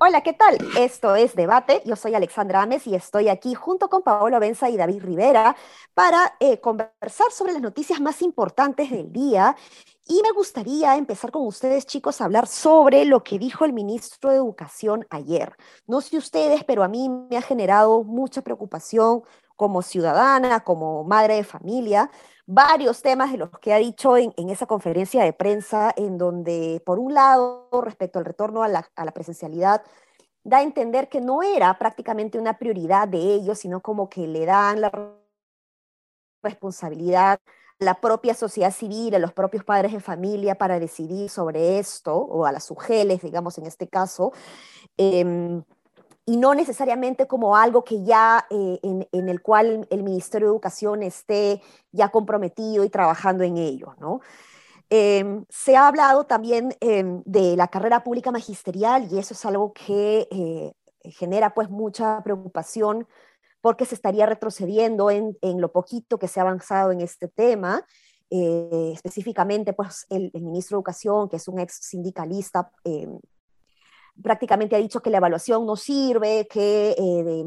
Hola, ¿qué tal? Esto es Debate. Yo soy Alexandra Ames y estoy aquí junto con Paolo Benza y David Rivera para eh, conversar sobre las noticias más importantes del día. Y me gustaría empezar con ustedes, chicos, a hablar sobre lo que dijo el ministro de Educación ayer. No sé ustedes, pero a mí me ha generado mucha preocupación como ciudadana, como madre de familia, varios temas de los que ha dicho en, esa conferencia de prensa, en donde, por un lado, respecto al retorno a la, presencialidad, da a entender que no era prácticamente una prioridad de ellos, sino como que le dan la responsabilidad a la propia sociedad civil, a los propios padres de familia para decidir sobre esto, o a las UGELES, digamos, en este caso. Em, y no necesariamente como algo que ya eh, en, el cual el Ministerio de Educación esté ya comprometido y trabajando en ello, ¿no? Em, se ha hablado también em, de la carrera pública magisterial y eso es algo que eh, genera pues mucha preocupación porque se estaría retrocediendo en, en, lo poquito que se ha avanzado en este tema. Eh, específicamente pues el, ministro de Educación, que es un ex sindicalista, em, prácticamente ha dicho que la evaluación no sirve, que eh,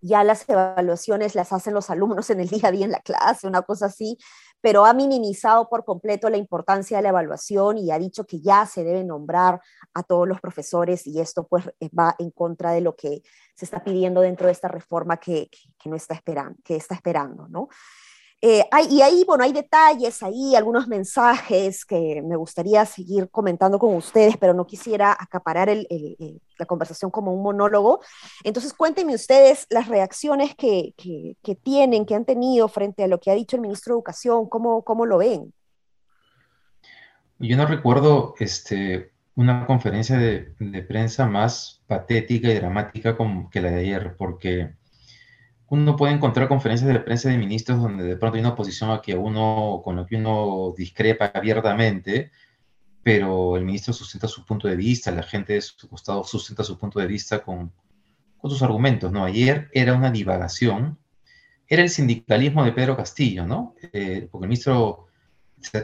ya las evaluaciones las hacen los alumnos en el día a día en la clase, una cosa así, pero ha minimizado por completo la importancia de la evaluación y ha dicho que ya se debe nombrar a todos los profesores y esto pues eh, va en contra de lo que se está pidiendo dentro de esta reforma que, que no está esperando, que está esperando, ¿no? Eh, y ahí, bueno, hay detalles, ahí algunos mensajes que me gustaría seguir comentando con ustedes, pero no quisiera acaparar la conversación como un monólogo. Entonces, cuéntenme ustedes las reacciones que, tienen, que han tenido frente a lo que ha dicho el ministro de Educación, cómo, lo ven. Yo no recuerdo este, una conferencia de, prensa más patética y dramática que la de ayer, porque uno puede encontrar conferencias de prensa de ministros donde de pronto hay una posición a que uno, con lo que uno discrepa abiertamente, pero el ministro sustenta su punto de vista, la gente de su costado sustenta su punto de vista con, con sus argumentos, ¿no? Ayer era una divagación, era el sindicalismo de Pedro Castillo, ¿no? Eh, porque el ministro,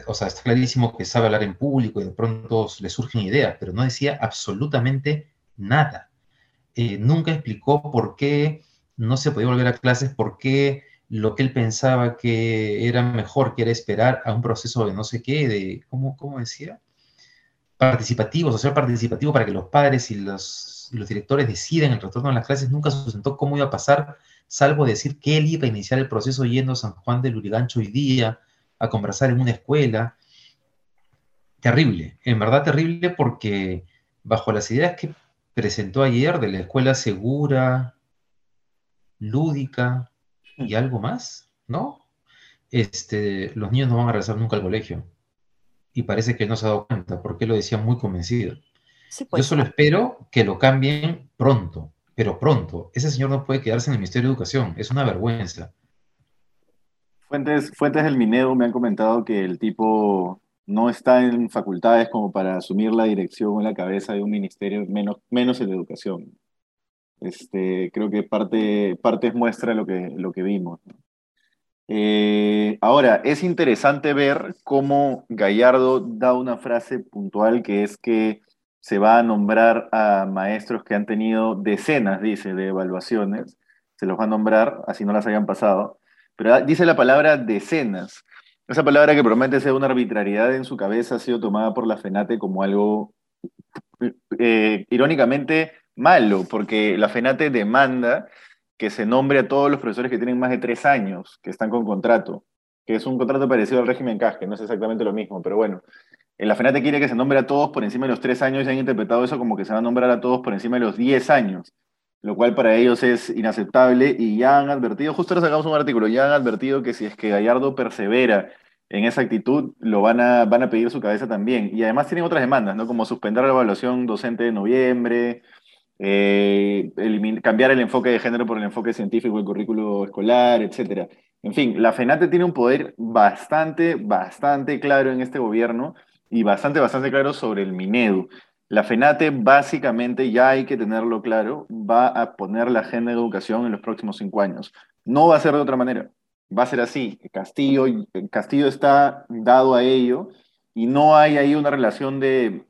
o sea, está clarísimo que sabe hablar en público y de pronto le surgen ideas, pero no decía absolutamente nada. Eh, nunca explicó por qué no se podía volver a clases porque lo que él pensaba que era mejor, que era esperar a un proceso de no sé qué, de, ¿cómo, cómo decía? Participativo, social participativo, para que los padres y los, los directores decidan el retorno a las clases, nunca sustentó cómo iba a pasar, salvo decir que él iba a iniciar el proceso yendo a San Juan del Urigancho hoy día a conversar en una escuela. Terrible, en verdad terrible porque bajo las ideas que presentó ayer de la escuela segura, lúdica y mm. algo más, ¿no? Este, los niños no van a regresar nunca al colegio. Y parece que él no se ha dado cuenta, porque lo decía muy convencido. Yo pues. solo espero que lo cambien pronto, pero pronto. Ese señor no puede quedarse en el Ministerio de Educación, es una vergüenza. Fuentes, fuentes del Minedo me han comentado que el tipo no está en facultades como para asumir la dirección en la cabeza de un ministerio, menos, menos en educación. Este, creo que parte, parte muestra lo que, lo que vimos. Eh, ahora, es interesante ver cómo Gallardo da una frase puntual que es que se va a nombrar a maestros que han tenido decenas, dice, de evaluaciones. Se los va a nombrar, así no las hayan pasado. Pero dice la palabra decenas. Esa palabra que promete ser una arbitrariedad en su cabeza ha sido tomada por la FENATE como algo, eh, irónicamente, malo, porque la FENATE demanda que se nombre a todos los profesores que tienen más de tres años, que están con contrato, que es un contrato parecido al régimen CAS, que no es exactamente lo mismo, pero bueno. La FENATE quiere que se nombre a todos por encima de los tres años y han interpretado eso como que se va a nombrar a todos por encima de los diez años, lo cual para ellos es inaceptable y ya han advertido, justo ahora sacamos un artículo, ya han advertido que si es que Gallardo persevera en esa actitud, lo van a, van a pedir su cabeza también. Y además tienen otras demandas, ¿no? Como suspender la evaluación docente de noviembre, eh, cambiar el enfoque de género por el enfoque científico del currículo escolar, etc. En fin, la FENATE tiene un poder bastante, bastante claro en este gobierno y bastante, bastante claro sobre el Minedu. La FENATE básicamente, ya hay que tenerlo claro, va a poner la agenda de educación en los próximos cinco años. No va a ser de otra manera, va a ser así. Castillo, Castillo está dado a ello y no hay ahí una relación de,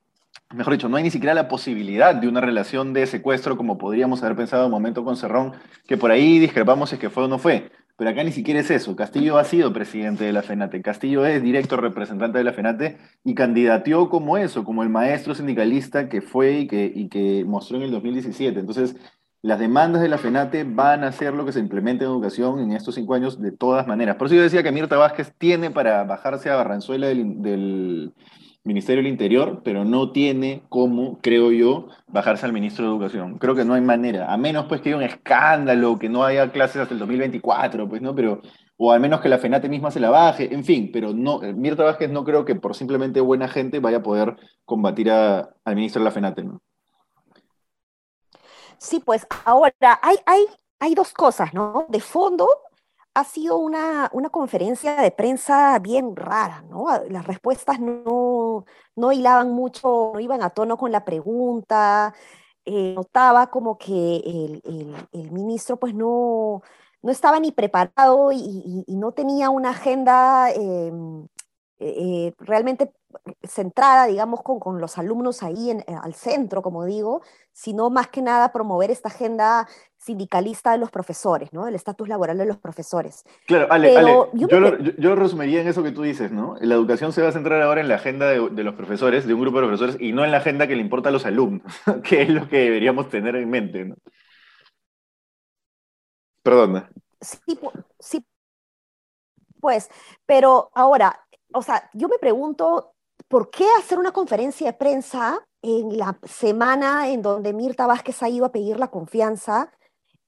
mejor dicho, no hay ni siquiera la posibilidad de una relación de secuestro como podríamos haber pensado en un momento con Cerrón, que por ahí discrepamos si es que fue o no fue. Pero acá ni siquiera es eso. Castillo ha sido presidente de la FENATE. Castillo es directo representante de la FENATE y candidateó como eso, como el maestro sindicalista que fue y que, mostró en el 2017. Entonces, las demandas de la FENATE van a ser lo que se implemente en educación en estos cinco años de todas maneras. Por eso yo decía que Mirta Vázquez tiene para bajarse a Barranzuela del Ministerio del Interior, pero no tiene cómo, creo yo, bajarse al ministro de Educación. Creo que no hay manera, a menos pues que haya un escándalo, que no haya clases hasta el 2024, pues no, pero o al menos que la FENATE misma se la baje, en fin, pero no, eh, Mirta Vázquez no creo que por simplemente buena gente vaya a poder combatir al ministro de la FENATE, ¿no? Sí, pues ahora hay, hay, hay dos cosas, ¿no? De fondo, ha sido una, una, conferencia de prensa bien rara, ¿no? Las respuestas no, no hilaban mucho, no iban a tono con la pregunta. Eh, notaba como que el, el, ministro pues no, no estaba ni preparado y, no tenía una agenda em, eh, realmente centrada, digamos, con, con los alumnos ahí en, al centro, como digo, sino más que nada promover esta agenda sindicalista de los profesores, ¿no? El estatus laboral de los profesores. Claro, Ale, yo, lo, yo, resumiría en eso que tú dices, ¿no? La educación se va a centrar ahora en la agenda de, de, los profesores, de un grupo de profesores, y no en la agenda que le importa a los alumnos, que es lo que deberíamos tener en mente, ¿no? Perdona. Sí, sí, pues, pero ahora, o sea, yo me pregunto, ¿por qué hacer una conferencia de prensa en la semana en donde Mirta Vázquez ha ido a pedir la confianza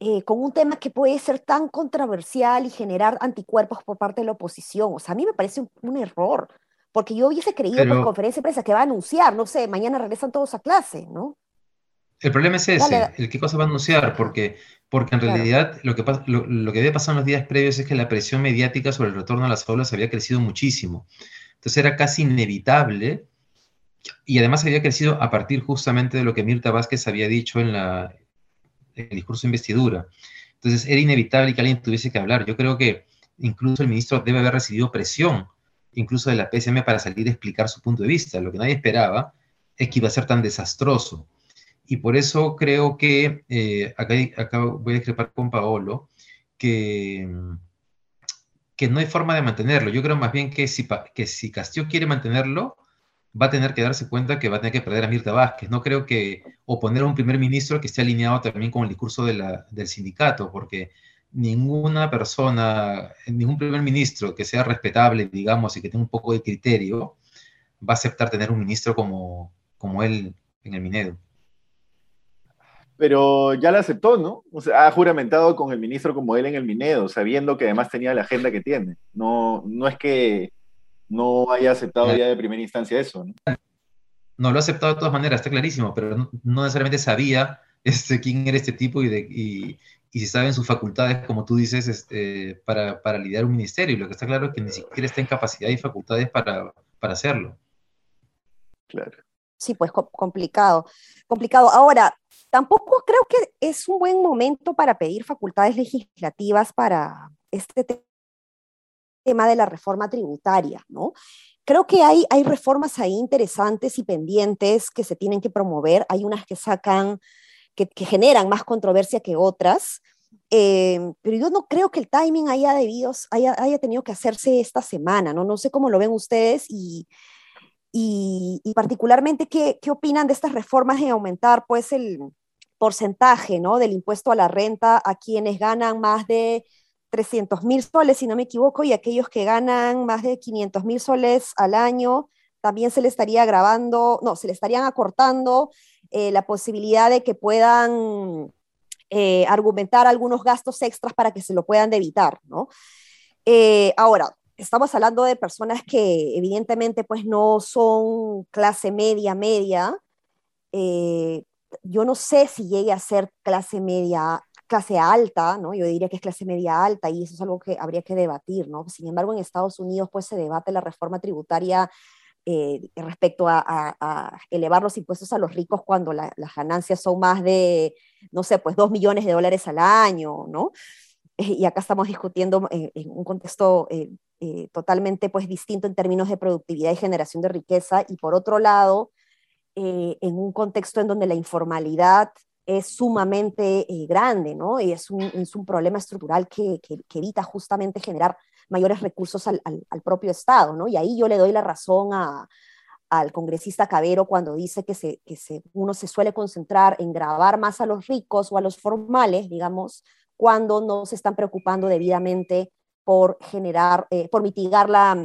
eh, con un tema que puede ser tan controversial y generar anticuerpos por parte de la oposición. O sea, a mí me parece un, error, porque yo hubiese creído que en conferencia de prensa que va a anunciar, no sé, mañana regresan todos a clase, ¿no? El problema es ese, el qué cosa va a anunciar, porque, porque en realidad lo que, lo, lo, que había pasado en los días previos es que la presión mediática sobre el retorno a las aulas había crecido muchísimo. Entonces era casi inevitable, y además había crecido a partir justamente de lo que Mirta Vázquez había dicho en, la, el discurso de investidura. Entonces era inevitable que alguien tuviese que hablar. Yo creo que incluso el ministro debe haber recibido presión, incluso de la PSM, para salir a explicar su punto de vista. Lo que nadie esperaba es que iba a ser tan desastroso. Y por eso creo que, eh, acá, acá, voy a discrepar con Paolo, que, que no hay forma de mantenerlo. Yo creo más bien que si, que si Castillo quiere mantenerlo, va a tener que darse cuenta que va a tener que perder a Mirta Vázquez. No creo que oponer a un primer ministro que esté alineado también con el discurso del sindicato, porque ninguna persona, ningún primer ministro que sea respetable, digamos, y que tenga un poco de criterio, va a aceptar tener un ministro como, como él en el Minedo. Pero ya la aceptó, ¿no? O sea, ha juramentado con el ministro como él en el Minedo, sabiendo que además tenía la agenda que tiene. No, no es que no haya aceptado ya de primera instancia eso. ¿no? no, lo ha aceptado de todas maneras, está clarísimo, pero no, necesariamente sabía este, quién era este tipo y, de, y, y si saben sus facultades, como tú dices, este, para, para, lidiar un ministerio. Y lo que está claro es que ni siquiera está en capacidad y facultades para, para hacerlo. Claro. Sí, pues complicado. Complicado. Ahora, tampoco creo que es un buen momento para pedir facultades legislativas para este tema tema de la reforma tributaria, ¿no? Creo que hay, hay reformas ahí interesantes y pendientes que se tienen que promover. Hay unas que sacan, que, generan más controversia que otras. Eh, pero yo no creo que el timing haya, debido, haya, haya, tenido que hacerse esta semana, ¿no? No sé cómo lo ven ustedes y, y, y particularmente qué, qué, opinan de estas reformas de aumentar, pues, el porcentaje, ¿no? Del impuesto a la renta a quienes ganan más de 300 mil soles, si no me equivoco, y aquellos que ganan más de 500 mil soles al año, también se le estaría grabando, no, se le estarían acortando eh, la posibilidad de que puedan eh, argumentar algunos gastos extras para que se lo puedan evitar, ¿no? Eh, ahora, estamos hablando de personas que evidentemente pues no son clase media, media. Yo no sé si llegue a ser clase media clase alta, ¿no? Yo diría que es clase media alta y eso es algo que habría que debatir, ¿no? Sin embargo, en Estados Unidos pues se debate la reforma tributaria eh, respecto a, elevar los impuestos a los ricos cuando las ganancias son más de, no sé, pues dos millones de dólares al año, ¿no? y acá estamos discutiendo en, un contexto eh, eh, totalmente pues distinto en términos de productividad y generación de riqueza, y por otro lado, en un contexto en donde la informalidad es sumamente grande, ¿no? Y es un, es un problema estructural que, que, que evita justamente generar mayores recursos al, propio Estado, ¿no? Y ahí yo le doy la razón al congresista Cabero cuando dice que, se, que se, uno se suele concentrar en grabar más a los ricos o a los formales, digamos, cuando no se están preocupando debidamente por generar, eh, por mitigar la,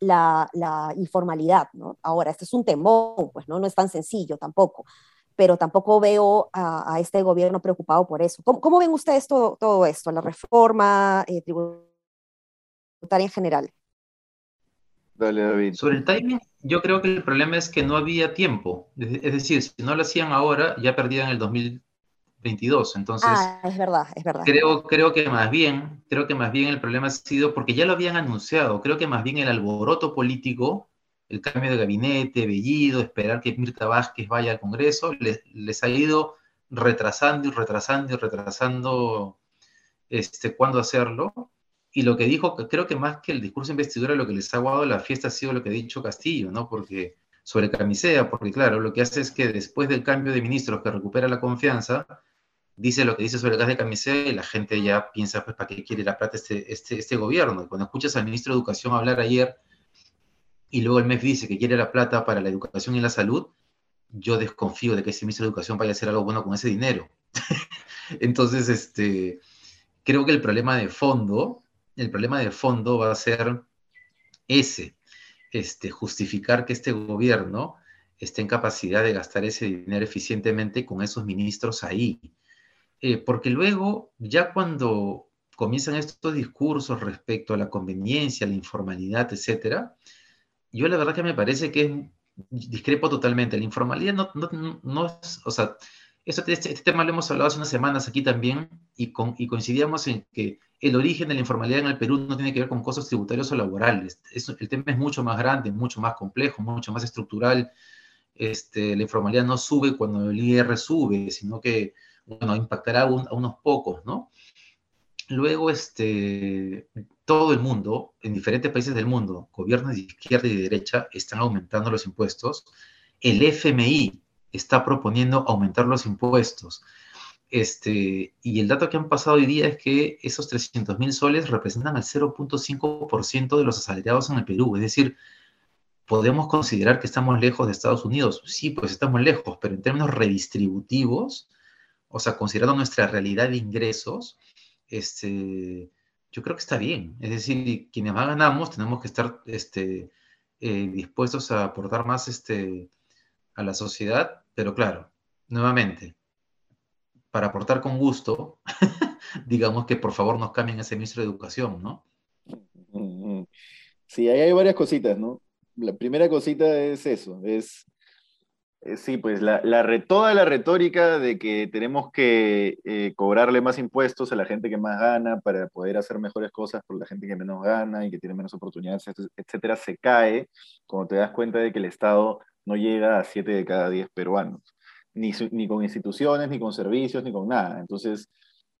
la, informalidad, ¿no? Ahora, este es un temor, pues, ¿no? No es tan sencillo tampoco, pero tampoco veo a, este gobierno preocupado por eso. ¿Cómo, ven ustedes todo, todo esto? La reforma eh, tributaria en general. Dale, David. Sobre el timing, yo creo que el problema es que no había tiempo. Es decir, si no lo hacían ahora, ya perdían el 2022. Entonces, ah, es verdad, es verdad. Creo, creo que más bien, creo que más bien el problema ha sido porque ya lo habían anunciado. Creo que más bien el alboroto político, el cambio de gabinete, Bellido, esperar que Mirta Vázquez vaya al Congreso, les, les ha ido retrasando y retrasando y retrasando este, cuándo hacerlo. Y lo que dijo, creo que más que el discurso de investidura, lo que les ha aguado la fiesta ha sido lo que ha dicho Castillo, ¿no? Porque sobre camisea, porque claro, lo que hace es que después del cambio de ministros que recupera la confianza, dice lo que dice sobre el gas de camisea y la gente ya piensa, pues, ¿para qué quiere la plata este, este, este gobierno? Y cuando escuchas al ministro de Educación hablar ayer y luego el MEF dice que quiere la plata para la educación y la salud, yo desconfío de que ese ministro de Educación vaya a hacer algo bueno con ese dinero. Entonces, este, creo que el problema de fondo el problema de fondo va a ser ese, este, justificar que este gobierno esté en capacidad de gastar ese dinero eficientemente con esos ministros ahí. Eh, porque luego, ya cuando comienzan estos discursos respecto a la conveniencia, la informalidad, etcétera, yo la verdad que me parece que discrepo totalmente. La informalidad no, no, no es, o sea, este, este, tema lo hemos hablado hace unas semanas aquí también y, con, y coincidíamos en que el origen de la informalidad en el Perú no tiene que ver con costos tributarios o laborales. el tema es mucho más grande, mucho más complejo, mucho más estructural. Este, la informalidad no sube cuando el IR sube, sino que, bueno, impactará a, unos pocos, ¿no? Luego, este, todo el mundo, en diferentes países del mundo, gobiernos de izquierda y de derecha, están aumentando los impuestos. El FMI está proponiendo aumentar los impuestos. Este, y el dato que han pasado hoy día es que esos 300 mil soles representan el 0.5% de los asalariados en el Perú. Es decir, podemos considerar que estamos lejos de Estados Unidos. Sí, pues estamos lejos, pero en términos redistributivos, o sea, considerando nuestra realidad de ingresos, este, yo creo que está bien. Es decir, quienes más ganamos tenemos que estar este, eh, dispuestos a aportar más este, a la sociedad, pero claro, nuevamente, para aportar con gusto, digamos que por favor nos cambien ese ministro de Educación, ¿no? Sí, ahí hay varias cositas, ¿no? La primera cosita es eso, es, sí, pues toda la retórica de que tenemos que eh, cobrarle más impuestos a la gente que más gana para poder hacer mejores cosas por la gente que menos gana y que tiene menos oportunidades, etcétera, se cae cuando te das cuenta de que el Estado no llega a 7 de cada 10 peruanos ni, ni con instituciones, ni con servicios, ni con nada. Entonces,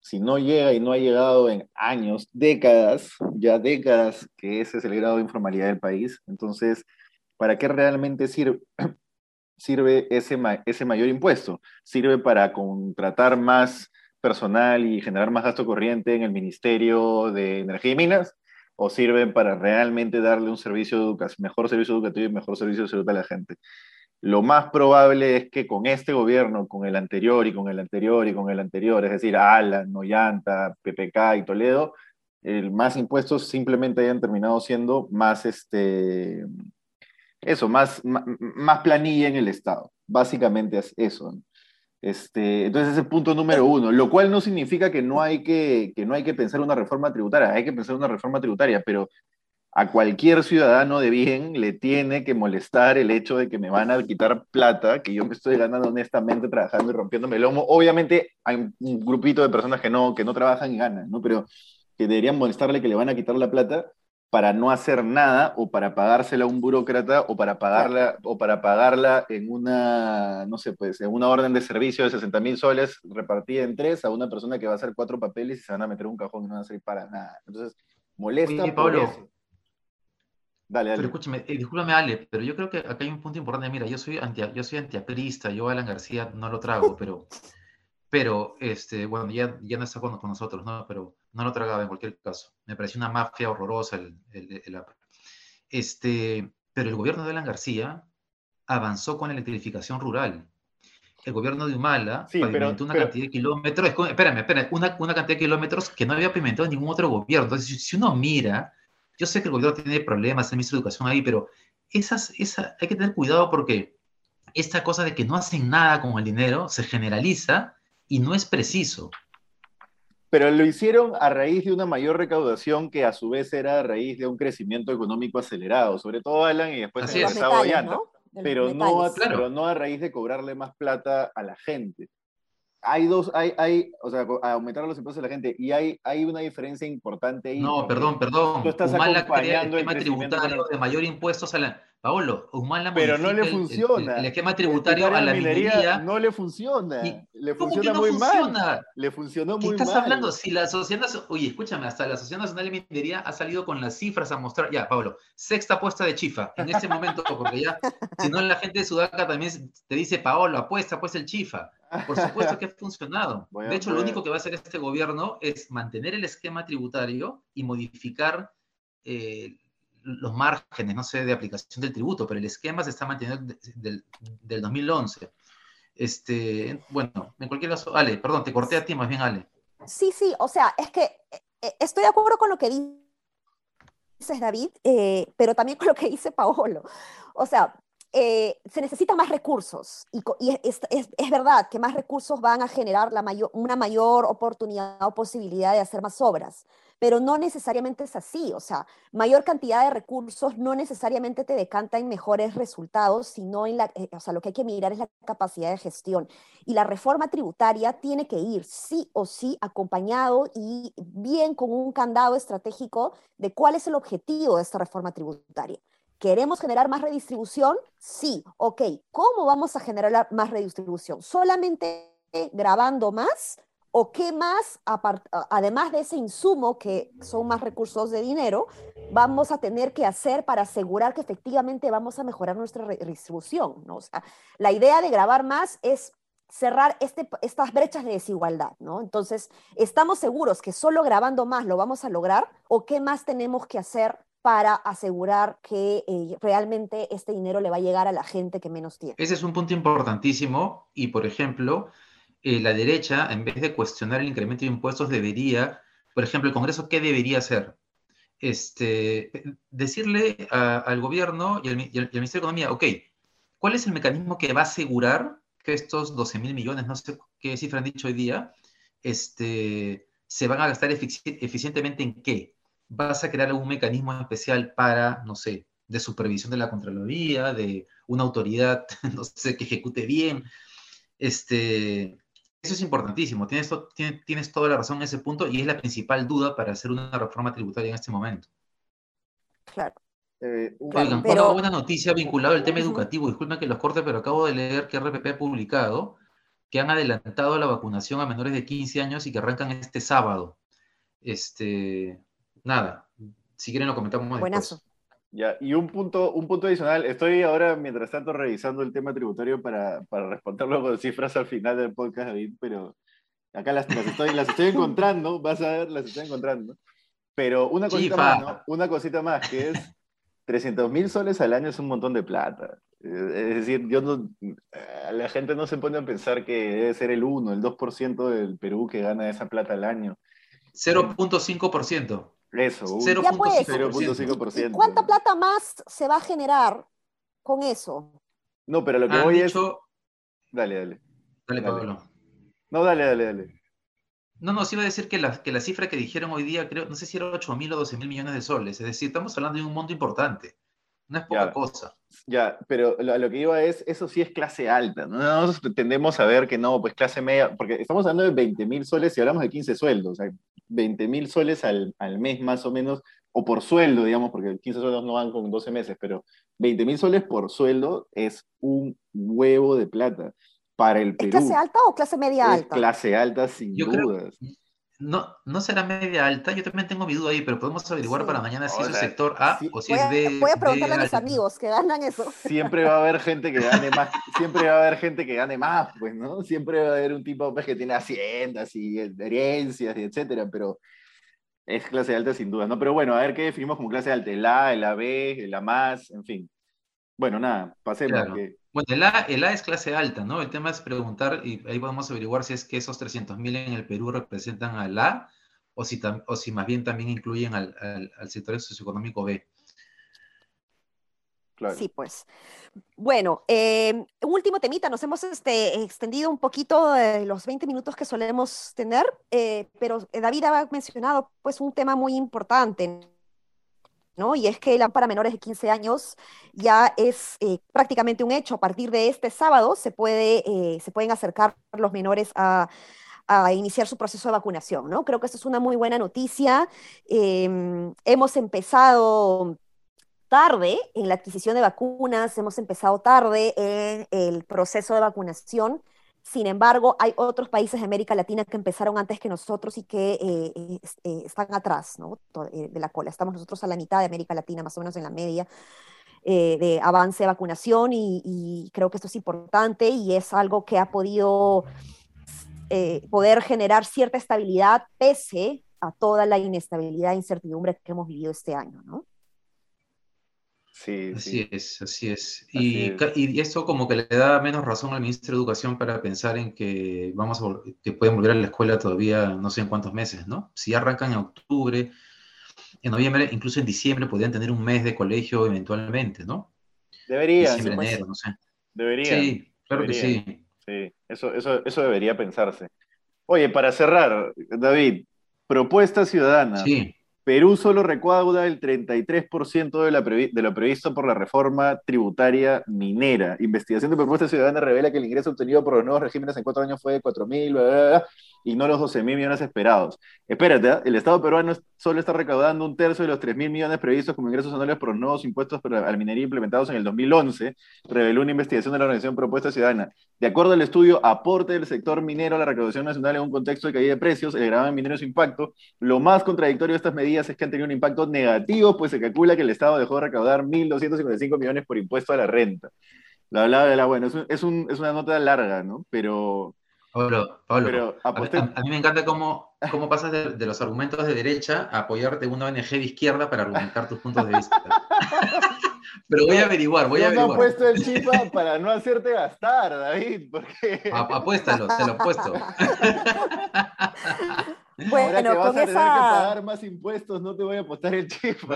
si no llega y no ha llegado en años, décadas, ya décadas, que ese es el grado de informalidad del país, entonces, ¿para qué realmente sirve, sirve ese, ese mayor impuesto? ¿Sirve para contratar más personal y generar más gasto corriente en el Ministerio de Energía y Minas? ¿O sirve para realmente darle un servicio mejor servicio educativo y mejor servicio de salud a la gente? lo más probable es que con este gobierno, con el anterior y con el anterior y con el anterior, es decir, Alan, Noyanta, PPK y Toledo, el más impuestos simplemente hayan terminado siendo más, este, eso, más, más, planilla en el Estado. Básicamente es eso. Este, entonces ese es el punto número uno, lo cual no significa que no hay que, que no hay que pensar una reforma tributaria, hay que pensar una reforma tributaria, pero a cualquier ciudadano de bien le tiene que molestar el hecho de que me van a quitar plata, que yo me estoy ganando honestamente trabajando y rompiéndome el lomo. Obviamente hay un grupito de personas que no, que no trabajan y ganan, ¿no? Pero que deberían molestarle que le van a quitar la plata para no hacer nada o para pagársela a un burócrata o para pagarla o para pagarla en una no sé pues en una orden de servicio de 60 mil soles repartida en tres a una persona que va a hacer cuatro papeles y se van a meter un cajón y no van a servir para nada entonces molesta Oye, por Pablo, eso. dale Pero dale escúchame, eh, discúlpame Ale, pero yo creo que acá hay un punto importante. Mira, yo soy anti, yo soy antiaprista, yo Alan García no lo trago, pero, pero este, bueno, ya, ya no está con, con nosotros, ¿no? Pero no lo tragaba en cualquier caso. Me pareció una mafia horrorosa el, el, el APRA. Este, pero el gobierno de Alan García avanzó con la electrificación rural. El gobierno de Humala Sí, pero- pavimentó una pero- cantidad de kilómetros, espérame, espérame, una, una cantidad de kilómetros que no había pavimentado ningún otro gobierno. Entonces, si, si uno mira, yo sé que el gobierno tiene problemas, el ministro de Educación ahí, pero esas, esa, hay que tener cuidado porque esta cosa de que no hacen nada con el dinero se generaliza y no es preciso. Pero lo hicieron a raíz de una mayor recaudación que a su vez era a raíz de un crecimiento económico acelerado, sobre todo Alan y después Así el metales, Ollanta. ¿no? De pero no, a, metales. Claro. pero no a raíz de cobrarle más plata a la gente. Hay dos, hay, hay, o sea, a aumentar los impuestos a la gente, y hay, hay una diferencia importante ahí. No, perdón, perdón. tú estás Humala el acompañando el esquema crecimiento tributario de mayor impuestos a la... Paolo, Humala Pero no le el- funciona. El, esquema tributario a la minería. no le funciona. Y- Le ¿Cómo que funciona no muy mal. funciona? Le funcionó ¿Qué muy estás mal. hablando? Si la Sociedad Nacional, oye, escúchame, hasta la Sociedad Nacional de Minería ha salido con las cifras a mostrar, ya, Pablo, sexta apuesta de Chifa, en este momento, porque ya, si no la gente de Sudaca también te dice, Paolo, apuesta, pues el Chifa. Por supuesto que ha funcionado. De hecho, lo a- único que va a hacer este gobierno es mantener el esquema tributario y modificar eh, los márgenes, no sé, de aplicación del tributo, pero el esquema se está manteniendo de- del, del 2011. Este, bueno, en cualquier caso, Ale, perdón, te corté a ti más bien, Ale. Sí, sí, o sea, es que eh, eh, estoy de acuerdo con lo que dices, David, eh, pero también con lo que dice Paolo. O sea, eh, se necesitan más recursos y, es, verdad que más recursos van a generar una mayor oportunidad o posibilidad de hacer más obras, pero no necesariamente es así. O sea, mayor cantidad de recursos no necesariamente te decanta en mejores resultados, sino en la, eh, o sea, lo que hay que mirar es la capacidad de gestión. Y la reforma tributaria tiene que ir sí o sí acompañado y bien con un candado estratégico de cuál es el objetivo de esta reforma tributaria. ¿Queremos generar más redistribución? Sí, ok. ¿Cómo vamos a generar más redistribución? ¿Solamente grabando más? ¿O qué más, además de ese insumo que son más recursos de dinero, vamos a tener que hacer para asegurar que efectivamente vamos a mejorar nuestra redistribución? ¿no? O sea, la idea de grabar más es cerrar este, estas brechas de desigualdad, ¿no? Entonces, ¿estamos seguros que solo grabando más lo vamos a lograr? ¿O qué más tenemos que hacer para asegurar que eh, realmente este dinero le va a llegar a la gente que menos tiene? Ese es un punto importantísimo y, por ejemplo, eh, la derecha, en vez de cuestionar el incremento de impuestos, debería, por ejemplo, el Congreso, ¿qué debería hacer? Este, decirle al gobierno y al, y Ministerio de Economía, ok, ¿cuál es el mecanismo que va a asegurar que estos 12 mil millones, no sé qué cifra han dicho hoy día, este, se van a gastar efici- eficientemente en qué? ¿Vas a crear algún mecanismo especial para, no sé, de supervisión de la Contraloría, de una autoridad, no sé, que ejecute bien? Este, eso es importantísimo. Tienes, to- tienes, tienes toda la razón en ese punto y es la principal duda para hacer una reforma tributaria en este momento. Claro. Eh, un- Oigan, pero- una buena noticia vinculada al tema educativo. Disculpen que los corte, pero acabo de leer que RPP ha publicado que han adelantado la vacunación a menores de 15 años y que arrancan este sábado. Este, nada, si quieren lo comentamos después. Buenazo. Ya, y un punto, un punto adicional, estoy ahora, mientras tanto, revisando el tema tributario para, para responderlo con cifras al final del podcast, David, pero acá las, las estoy, las estoy encontrando, vas a ver, las estoy encontrando. Pero una cosita Chifa. más, ¿no? Una cosita más, que es 300 mil soles al año es un montón de plata. Eh, Es decir, yo no, eh, la gente no se pone a pensar que debe ser el 1, el 2% del Perú que gana esa plata al año. 0.5%. Eso, un Cero Ya pues. 0.5%. ¿Y cuánta plata más se va a generar con eso? No, pero lo que Han voy es... dicho, Dale, dale. dale, Dale. Pablo. No, dale, dale, dale. No, no, sí iba a decir que la, que la cifra que dijeron hoy día, creo, no sé si era 8 mil o 12 mil millones de soles. Es decir, estamos hablando de un monto importante. No es poca Ya. cosa. Ya, pero lo, a lo que iba es, eso sí es clase alta, ¿no? Nosotros tendemos a ver que no, pues clase media, porque estamos hablando de 20 mil soles y hablamos de 15 sueldos, o sea, 20 mil soles al, al mes más o menos, o por sueldo, digamos, porque 15 sueldos no van con 12 meses, pero 20 mil soles por sueldo es un huevo de plata para el Perú. ¿Es clase alta o clase media alta? clase alta, sin dudas. No, no será media alta, yo también tengo mi duda ahí, pero podemos averiguar para mañana si es el sector A o si es B. Voy a preguntarle a mis amigos que ganan eso. Siempre va a haber gente que gane más, siempre va a haber gente que gane más, pues, ¿no? Siempre va a haber un tipo pues, que tiene haciendas y herencias y etcétera, pero es clase alta sin duda, ¿no? Pero bueno, a ver qué definimos como clase alta, el A, el AB, el A más, en fin. Bueno, nada, pasemos. Bueno, el A, el A es clase alta, ¿no? El tema es preguntar, y ahí podemos averiguar si es que esos 300.000 en el Perú representan al A, o si, o si más bien también incluyen al, al sector socioeconómico B. Sí, pues. Bueno, eh, un último temita, nos hemos este, extendido un poquito de los 20 minutos que solemos tener, eh, pero David ha mencionado pues un tema muy importante, Y es que el para menores de 15 años ya es eh, prácticamente un hecho. A partir de este sábado se, puede, se pueden acercar los menores a, a iniciar su proceso de vacunación, ¿no? Creo que esto es una muy buena noticia. Em, hemos empezado tarde en la adquisición de vacunas, hemos empezado tarde en el proceso de vacunación. Sin embargo, hay otros países de América Latina que empezaron antes que nosotros y que eh, eh, están atrás ¿no? Eh, de la cola. Estamos nosotros a la mitad de América Latina, más o menos en la media de avance de vacunación y, creo que esto es importante y es algo que ha podido poder generar cierta estabilidad pese a toda la inestabilidad e incertidumbre que hemos vivido este año. ¿no? Sí, así es, así es. Y, y, esto como que le da menos razón al ministro de Educación para pensar en que vamos a, que pueden volver a la escuela todavía no sé en cuántos meses, ¿no? Si arrancan en octubre, en noviembre, incluso en diciembre podrían tener un mes de colegio eventualmente, ¿no? Deberían. Diciembre, pues. enero, no sé. Deberían. Sí, claro que sí. Sí, eso, eso, eso debería pensarse. Oye, para cerrar, David, propuesta ciudadana. Sí. Perú solo recauda el 33% de, de lo previsto por la reforma tributaria minera. Investigación de propuesta ciudadana revela que el ingreso obtenido por los nuevos regímenes en cuatro años fue de 4.000, y no los 12 mil millones esperados. Espérate, ¿eh? el Estado peruano solo está recaudando un tercio de los 3 mil millones previstos como ingresos anuales por los nuevos impuestos al minería implementados en el 2011, reveló una investigación de la organización Propuesta Ciudadana. De acuerdo al estudio Aporte del sector minero a la recaudación nacional en un contexto de caída de precios, el gravamen minero su impacto, lo más contradictorio de estas medidas es que han tenido un impacto negativo, pues se calcula que el Estado dejó de recaudar 1.255 millones por impuesto a la renta. La la bueno, es, es, un, es una nota larga, ¿no? Pero Pablo, Pablo a, mí me encanta cómo, cómo pasas de, los argumentos de derecha a apoyarte una ONG de izquierda para argumentar tus puntos de vista. Pero voy a averiguar, voy a averiguar. No he puesto el chip para no hacerte gastar, David, porque... apuéstalo, te lo he puesto. Bueno, Ahora que vas a tener que pagar más impuestos, no te voy a apostar el chip.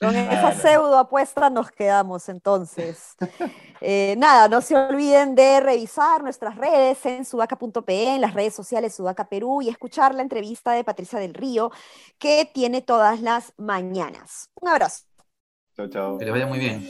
Con esa pseudo apuesta nos quedamos entonces. Eh, nada, no se olviden de revisar nuestras redes en sudaca.pe, en las redes sociales Sudaca Perú y escuchar la entrevista de Patricia del Río que tiene todas las mañanas. Un abrazo. Chao, chao. Que les vaya muy bien.